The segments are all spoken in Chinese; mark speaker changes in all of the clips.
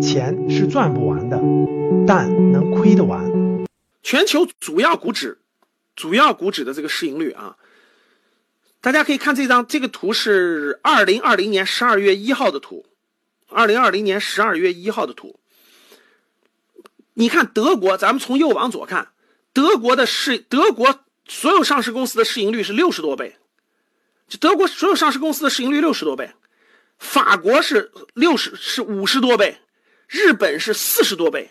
Speaker 1: 钱是赚不完的，但能亏得完。
Speaker 2: 全球主要股指，主要股指的这个市盈率啊，大家可以看这张这个图是二零二零年十二月一号的图，二零二零年十二月一号的图。你看德国，咱们从右往左看，德国的市，德国所有上市公司的市盈率是六十多倍，就德国所有上市公司的市盈率六十多倍，法国是六十是五十多倍，日本是四十多倍。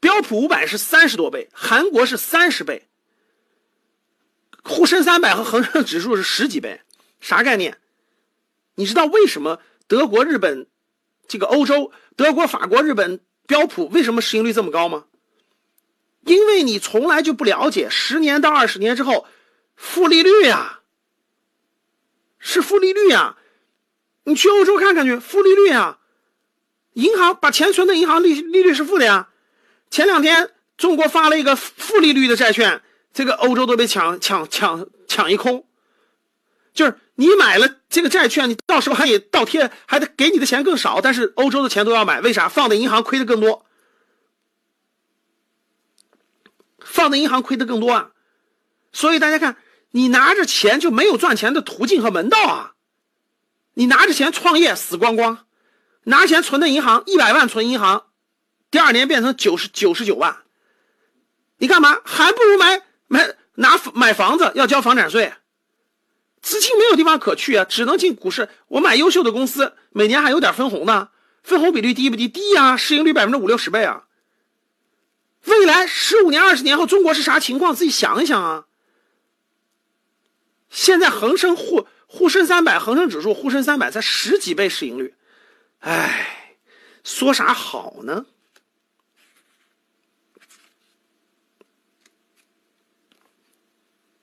Speaker 2: 标普五百是三十多倍，韩国是三十倍，沪深三百和恒生指数是十几倍，啥概念？你知道为什么德国、日本这个欧洲，德国、法国、日本标普为什么市盈率这么高吗？因为你从来就不了解十年到二十年之后负利率呀，是负利率呀，你去欧洲看看去，负利率啊，银行把钱存在银行利利率是负的呀。前两天，中国发了一个负利率的债券，这个欧洲都被抢抢抢抢一空。就是你买了这个债券，你到时候还得倒贴，还得给你的钱更少，但是欧洲的钱都要买，为啥？放在银行亏的更多，放在银行亏的更多啊。所以大家看，你拿着钱就没有赚钱的途径和门道啊。你拿着钱创业死光光，拿钱存在银行一百万存银行。第二年变成九十九十九万，你干嘛？还不如买买拿买房子要交房产税，资金没有地方可去啊，只能进股市。我买优秀的公司，每年还有点分红呢，分红比率低不低？低呀，市盈率百分之五六十倍啊。未来十五年、二十年后，中国是啥情况？自己想一想啊。现在恒生沪沪深三百、恒生指数、沪深三百才十几倍市盈率，哎，说啥好呢？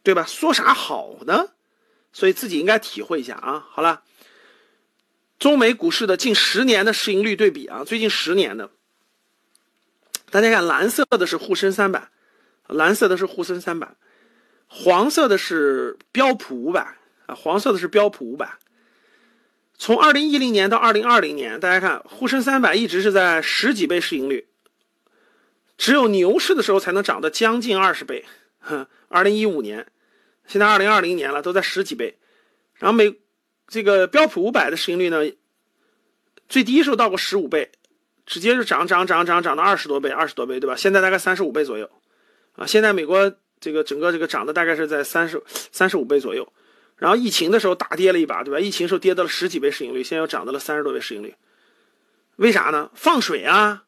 Speaker 2: 对吧？说啥好呢？所以自己应该体会一下啊。好了，中美股市的近十年的市盈率对比啊，最近十年的，大家看，蓝色的是沪深三百，蓝色的是沪深三百，黄色的是标普五百黄色的是标普五百。从二零一零年到二零二零年，大家看沪深三百一直是在十几倍市盈率，只有牛市的时候才能涨到将近二十倍。哼，二零一五年，现在二零二零年了，都在十几倍。然后美这个标普五百的市盈率呢，最低时候到过十五倍，直接就涨涨涨涨涨到二十多倍，二十多倍，对吧？现在大概三十五倍左右。啊，现在美国这个整个这个涨的大概是在三十三十五倍左右。然后疫情的时候大跌了一把，对吧？疫情时候跌到了十几倍市盈率，现在又涨到了三十多倍市盈率。为啥呢？放水啊，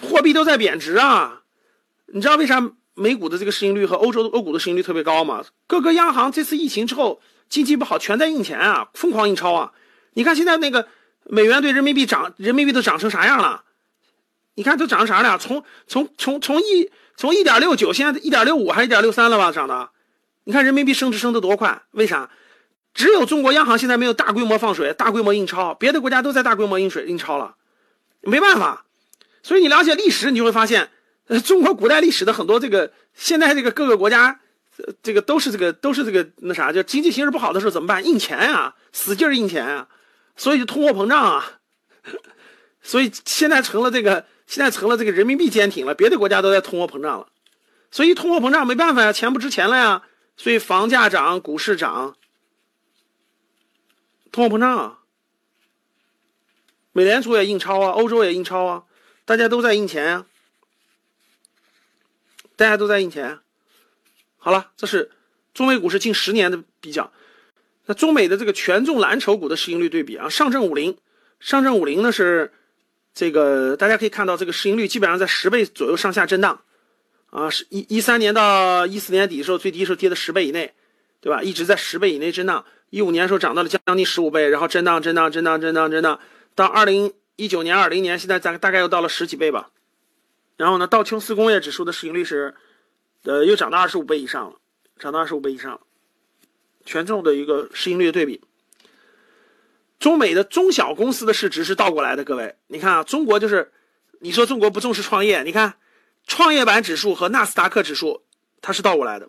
Speaker 2: 货币都在贬值啊。你知道为啥？美股的这个市盈率和欧洲的欧股的市盈率特别高吗？各个央行这次疫情之后经济不好，全在印钱啊，疯狂印钞啊！你看现在那个美元对人民币涨，人民币都涨成啥样了？你看都涨成啥了？从从从从一从一点六九，现在一点六五还是一点六三了吧？涨的，你看人民币升值升得多快？为啥？只有中国央行现在没有大规模放水、大规模印钞，别的国家都在大规模印水印钞了，没办法。所以你了解历史，你就会发现。呃，中国古代历史的很多这个，现在这个各个国家，这个都是这个都是这个那啥，就经济形势不好的时候怎么办？印钱啊，使劲印钱啊，所以就通货膨胀啊，所以现在成了这个，现在成了这个人民币坚挺了，别的国家都在通货膨胀了，所以通货膨胀没办法呀，钱不值钱了呀，所以房价涨，股市涨，通货膨胀啊，美联储也印钞啊，欧洲也印钞啊，大家都在印钱啊。大家都在印钱，好了，这是中美股市近十年的比较。那中美的这个权重蓝筹股的市盈率对比啊，上证五零，上证五零呢是这个大家可以看到，这个市盈率基本上在十倍左右上下震荡啊，是一一三年到一四年底的时候最低时候跌到十倍以内，对吧？一直在十倍以内震荡。一五年的时候涨到了将近十五倍，然后震荡震荡震荡震荡震荡，到二零一九年二零年，现在大大概又到了十几倍吧。然后呢，道琼斯工业指数的市盈率是，呃，又涨到二十五倍以上了，涨到二十五倍以上，权重的一个市盈率的对比。中美的中小公司的市值是倒过来的，各位，你看啊，中国就是，你说中国不重视创业，你看，创业板指数和纳斯达克指数它是倒过来的，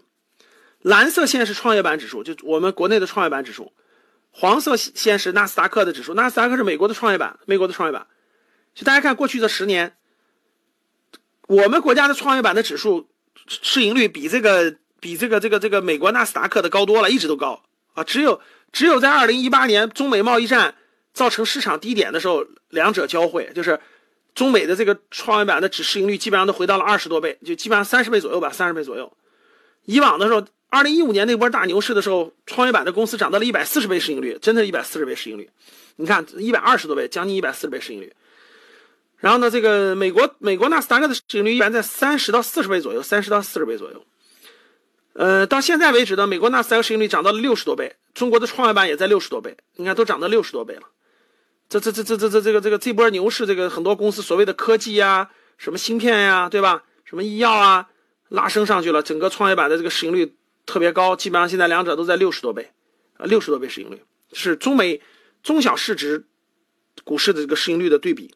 Speaker 2: 蓝色线是创业板指数，就我们国内的创业板指数，黄色线是纳斯达克的指数，纳斯达克是美国的创业板，美国的创业板。就大家看过去的十年，我们国家的创业板的指数市盈率比这个比这个这个这个美国纳斯达克的高多了，一直都高啊。只有只有在二零一八年中美贸易战造成市场低点的时候，两者交汇，就是中美的这个创业板的指市盈率基本上都回到了二十多倍，就基本上三十倍左右吧，三十倍左右。以往的时候。二零一五年那波大牛市的时候，创业板的公司涨到了一百四十倍市盈率，真的一百四十倍市盈率。你看，一百二十多倍，将近一百四十倍市盈率。然后呢，这个美国美国纳斯达克的市盈率一般在三十到四十倍左右，三十到四十倍左右。呃，到现在为止呢，美国纳斯达克市盈率涨到了六十多倍，中国的创业板也在六十多倍，你看都涨到六十多倍了。这这这这这这这个这个这波牛市，这个很多公司所谓的科技呀，什么芯片呀，对吧？什么医药啊，拉升上去了，整个创业板的这个市盈率。特别高，基本上现在两者都在六十多倍，啊，六十多倍市盈率是中美中小市值股市的这个市盈率的对比，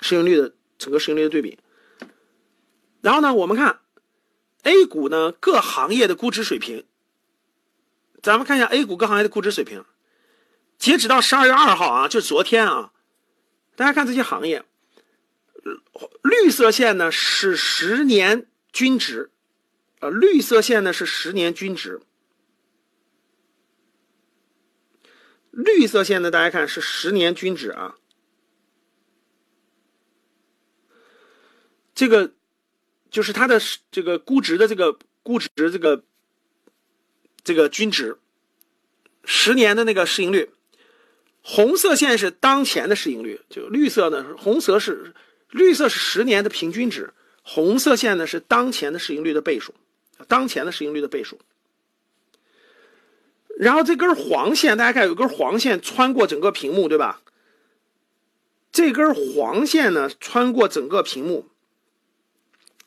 Speaker 2: 市盈率的整个市盈率的对比。然后呢，我们看 A 股呢各行业的估值水平，咱们看一下 A 股各行业的估值水平，截止到十二月二号啊，就昨天啊，大家看这些行业，绿色线呢是十年均值。呃，绿色线呢是十年均值，绿色线呢，大家看是十年均值啊。这个就是它的这个估值的这个估值这个这个均值，十年的那个市盈率。红色线是当前的市盈率，就绿色呢，红色是绿色是十年的平均值，红色线呢是当前的市盈率的倍数。当前的市盈率的倍数，然后这根黄线，大家看有根黄线穿过整个屏幕，对吧？这根黄线呢，穿过整个屏幕，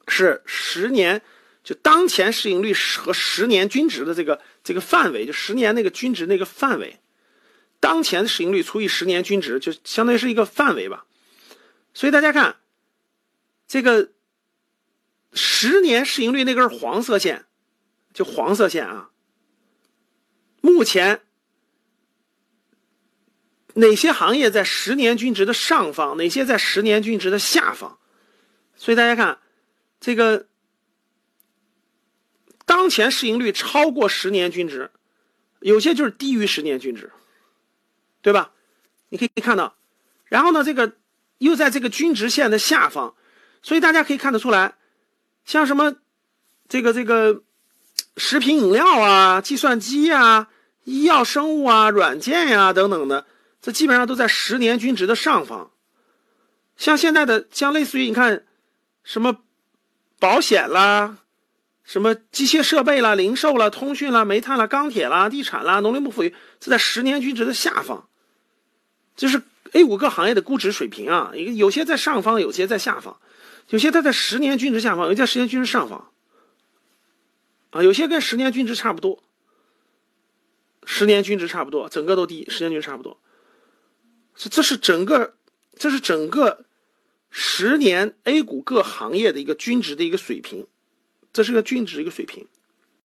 Speaker 2: 是十年就当前市盈率和十年均值的这个这个范围，就十年那个均值那个范围，当前市盈率除以十年均值，就相当于是一个范围吧。所以大家看这个。十年市盈率那根黄色线，就黄色线啊。目前哪些行业在十年均值的上方，哪些在十年均值的下方？所以大家看，这个当前市盈率超过十年均值，有些就是低于十年均值，对吧？你可以看到，然后呢，这个又在这个均值线的下方，所以大家可以看得出来。像什么，这个这个，食品饮料啊、计算机呀、医药生物啊、软件呀等等的，这基本上都在十年均值的上方。像现在的，像类似于你看，什么保险啦、什么机械设备啦、零售啦、通讯啦、煤炭啦、钢铁啦、地产啦、农林牧渔，是在十年均值的下方。就是 A 股各行业的估值水平啊，有些在上方，有些在下方。有些它在十年均值下方，有些在十年均值上方，啊，有些跟十年均值差不多，十年均值差不多，整个都低，十年均值差不多。这这是整个，这是整个十年 A 股各行业的一个均值的一个水平，这是个均值一个水平。